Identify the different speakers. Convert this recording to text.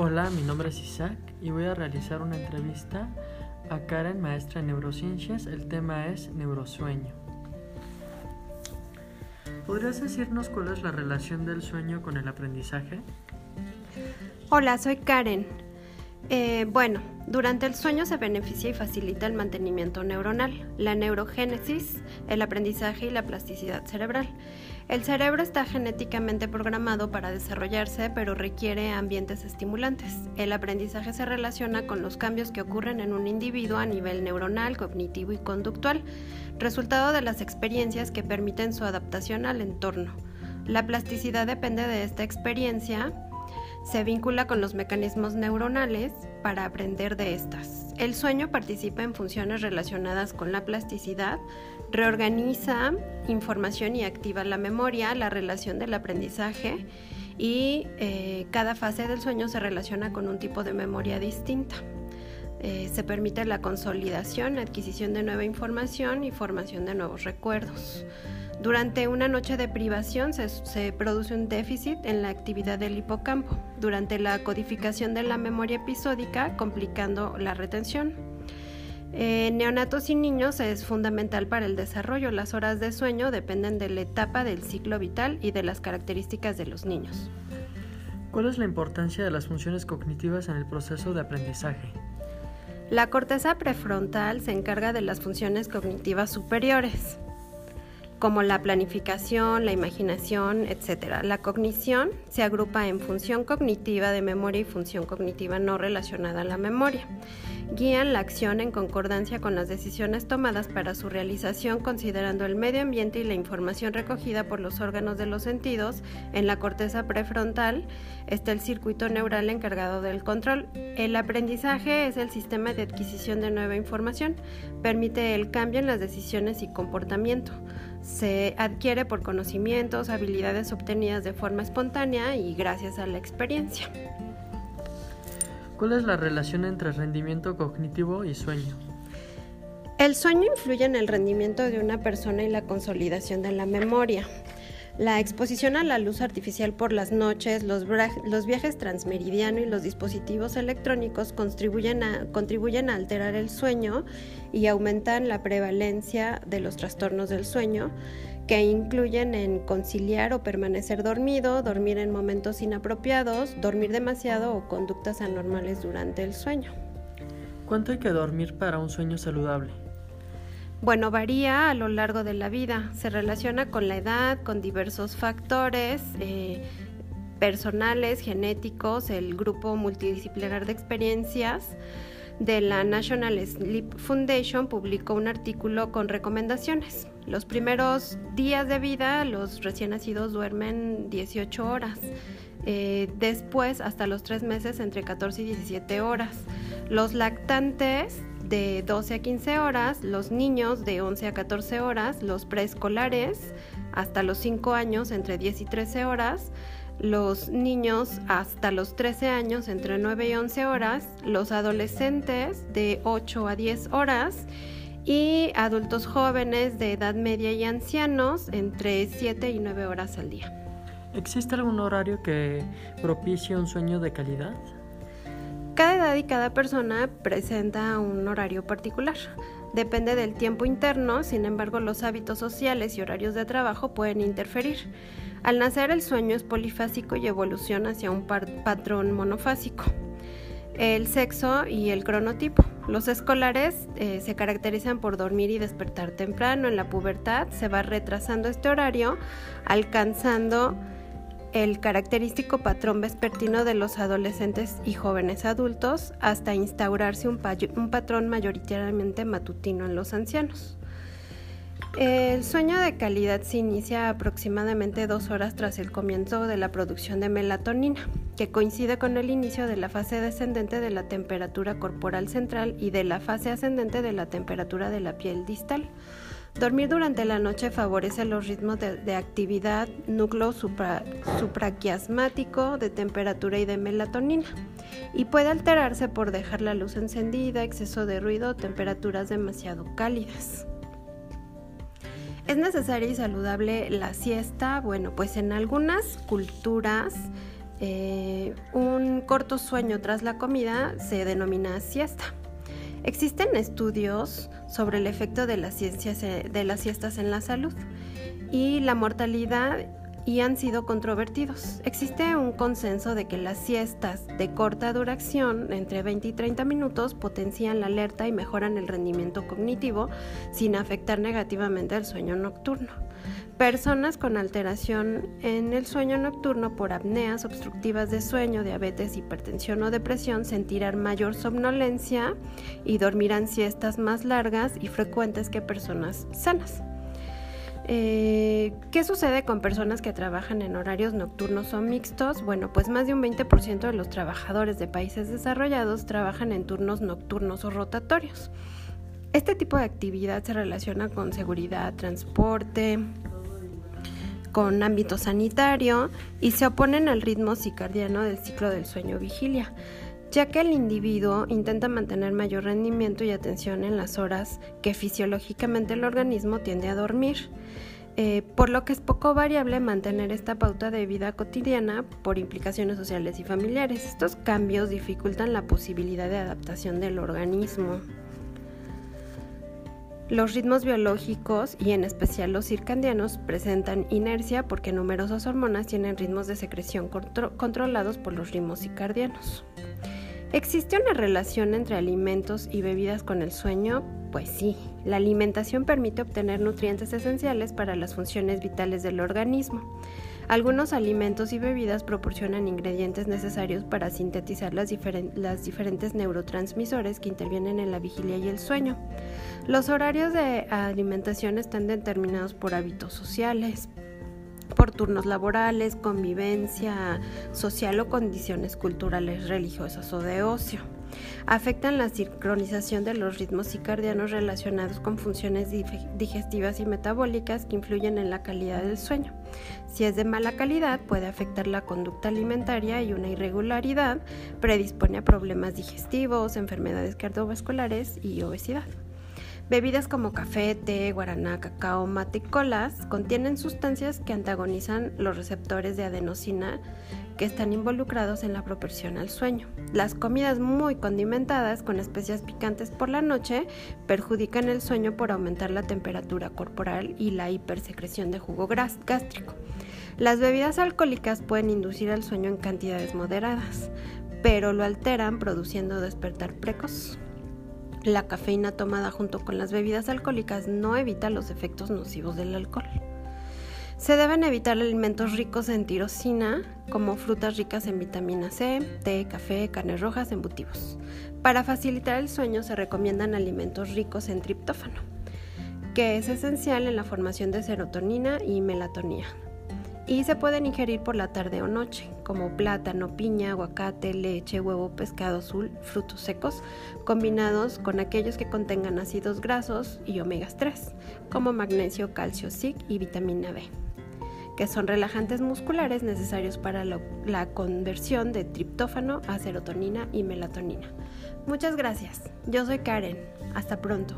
Speaker 1: Hola, mi nombre es Isaac y voy a realizar una entrevista a Karen, maestra en neurociencias. El tema es neurosueño. ¿Podrías decirnos cuál es la relación del sueño con el aprendizaje?
Speaker 2: Hola, soy Karen. Eh, bueno, durante el sueño se beneficia y facilita el mantenimiento neuronal, la neurogénesis, el aprendizaje y la plasticidad cerebral. El cerebro está genéticamente programado para desarrollarse, pero requiere ambientes estimulantes. El aprendizaje se relaciona con los cambios que ocurren en un individuo a nivel neuronal, cognitivo y conductual, resultado de las experiencias que permiten su adaptación al entorno. La plasticidad depende de esta experiencia, se vincula con los mecanismos neuronales para aprender de estas. El sueño participa en funciones relacionadas con la plasticidad, reorganiza información y activa la memoria, la relación del aprendizaje y eh, cada fase del sueño se relaciona con un tipo de memoria distinta. Eh, se permite la consolidación, adquisición de nueva información y formación de nuevos recuerdos. Durante una noche de privación se, produce un déficit en la actividad del hipocampo, durante la codificación de la memoria episódica, complicando la retención. En neonatos y niños es fundamental para el desarrollo. Las horas de sueño dependen de la etapa del ciclo vital y de las características de los niños.
Speaker 1: ¿Cuál es la importancia de las funciones cognitivas en el proceso de aprendizaje?
Speaker 2: La corteza prefrontal se encarga de las funciones cognitivas superiores como la planificación, la imaginación, etc. La cognición se agrupa en función cognitiva de memoria y función cognitiva no relacionada a la memoria. Guían la acción en concordancia con las decisiones tomadas para su realización considerando el medio ambiente y la información recogida por los órganos de los sentidos. En la corteza prefrontal está el circuito neural encargado del control. El aprendizaje es el sistema de adquisición de nueva información. Permite el cambio en las decisiones y comportamiento se adquiere por conocimientos, habilidades obtenidas de forma espontánea y gracias a la experiencia.
Speaker 1: ¿Cuál es la relación entre rendimiento cognitivo y sueño?
Speaker 2: El sueño influye en el rendimiento de una persona y la consolidación de la memoria. La exposición a la luz artificial por las noches, los, viajes transmeridiano y los dispositivos electrónicos contribuyen a, contribuyen a alterar el sueño y aumentan la prevalencia de los trastornos del sueño, que incluyen en conciliar o permanecer dormido, dormir en momentos inapropiados, dormir demasiado o conductas anormales durante el sueño.
Speaker 1: ¿Cuánto hay que dormir para un sueño saludable?
Speaker 2: Bueno, varía a lo largo de la vida, se relaciona con la edad, con diversos factores eh, personales, genéticos, el grupo multidisciplinar de experiencias de la National Sleep Foundation publicó un artículo con recomendaciones. Los primeros días de vida los recién nacidos duermen 18 horas. Eh, después, hasta los tres meses, entre 14 y 17 horas. Los lactantes de 12 a 15 horas, los niños de 11 a 14 horas, los preescolares hasta los 5 años entre 10 y 13 horas, los niños hasta los 13 años entre 9 y 11 horas, los adolescentes de 8 a 10 horas y adultos jóvenes de edad media y ancianos entre 7 y 9 horas al día.
Speaker 1: ¿Existe algún horario que propicie un sueño de calidad?
Speaker 2: Cada edad y cada persona presenta un horario particular. Depende del tiempo interno, sin embargo los hábitos sociales y horarios de trabajo pueden interferir. Al nacer el sueño es polifásico y evoluciona hacia un patrón monofásico. El sexo y el cronotipo. Los escolares eh, se caracterizan por dormir y despertar temprano. En la pubertad se va retrasando este horario, alcanzando el característico patrón vespertino de los adolescentes y jóvenes adultos hasta instaurarse un, patrón mayoritariamente matutino en los ancianos. El sueño de calidad se inicia aproximadamente dos horas tras el comienzo de la producción de melatonina, que coincide con el inicio de la fase descendente de la temperatura corporal central y de la fase ascendente de la temperatura de la piel distal. Dormir durante la noche favorece los ritmos de, actividad núcleo supraquiasmático, de temperatura y de melatonina, y puede alterarse por dejar la luz encendida, exceso de ruido temperaturas demasiado cálidas. ¿Es necesaria y saludable la siesta? Bueno, pues en algunas culturas eh, un corto sueño tras la comida se denomina siesta. Existen estudios sobre el efecto de las, de las siestas en la salud y la mortalidad y han sido controvertidos. Existe un consenso de que las siestas de corta duración, entre 20 y 30 minutos, potencian la alerta y mejoran el rendimiento cognitivo sin afectar negativamente al sueño nocturno. Personas con alteración en el sueño nocturno por apneas obstructivas de sueño, diabetes, hipertensión o depresión sentirán mayor somnolencia y dormirán siestas más largas y frecuentes que personas sanas. Eh, ¿Qué sucede con personas que trabajan en horarios nocturnos o mixtos? Bueno, pues más de un 20% de los trabajadores de países desarrollados trabajan en turnos nocturnos o rotatorios. Este tipo de actividad se relaciona con seguridad, transporte, con ámbito sanitario y se oponen al ritmo circadiano del ciclo del sueño vigilia ya que el individuo intenta mantener mayor rendimiento y atención en las horas que fisiológicamente el organismo tiende a dormir. Eh, por lo que es poco variable mantener esta pauta de vida cotidiana por implicaciones sociales y familiares. Estos cambios dificultan la posibilidad de adaptación del organismo. Los ritmos biológicos y en especial los circadianos presentan inercia porque numerosas hormonas tienen ritmos de secreción controlados por los ritmos circadianos. ¿Existe una relación entre alimentos y bebidas con el sueño? Pues sí, la alimentación permite obtener nutrientes esenciales para las funciones vitales del organismo. Algunos alimentos y bebidas proporcionan ingredientes necesarios para sintetizar las, diferentes neurotransmisores que intervienen en la vigilia y el sueño. Los horarios de alimentación están determinados por hábitos sociales, turnos laborales, convivencia social o condiciones culturales, religiosas o de ocio. Afectan la sincronización de los ritmos circadianos relacionados con funciones digestivas y metabólicas que influyen en la calidad del sueño. Si es de mala calidad, puede afectar la conducta alimentaria y una irregularidad predispone a problemas digestivos, enfermedades cardiovasculares y obesidad. Bebidas como café, té, guaraná, cacao, mate y colas contienen sustancias que antagonizan los receptores de adenosina que están involucrados en la proporción al sueño. Las comidas muy condimentadas con especias picantes por la noche perjudican el sueño por aumentar la temperatura corporal y la hipersecreción de jugo gástrico. Las bebidas alcohólicas pueden inducir al sueño en cantidades moderadas, pero lo alteran produciendo despertar precoz. La cafeína tomada junto con las bebidas alcohólicas no evita los efectos nocivos del alcohol. Se deben evitar alimentos ricos en tirosina, como frutas ricas en vitamina C, té, café, carnes rojas, embutidos. Para facilitar el sueño se recomiendan alimentos ricos en triptófano, que es esencial en la formación de serotonina y melatonina y se pueden ingerir por la tarde o noche, como plátano, piña, aguacate, leche, huevo, pescado azul, frutos secos, combinados con aquellos que contengan ácidos grasos y omegas 3, como magnesio, calcio, zinc y vitamina B, que son relajantes musculares necesarios para la conversión de triptófano a serotonina y melatonina. Muchas gracias. Yo soy Karen. Hasta pronto.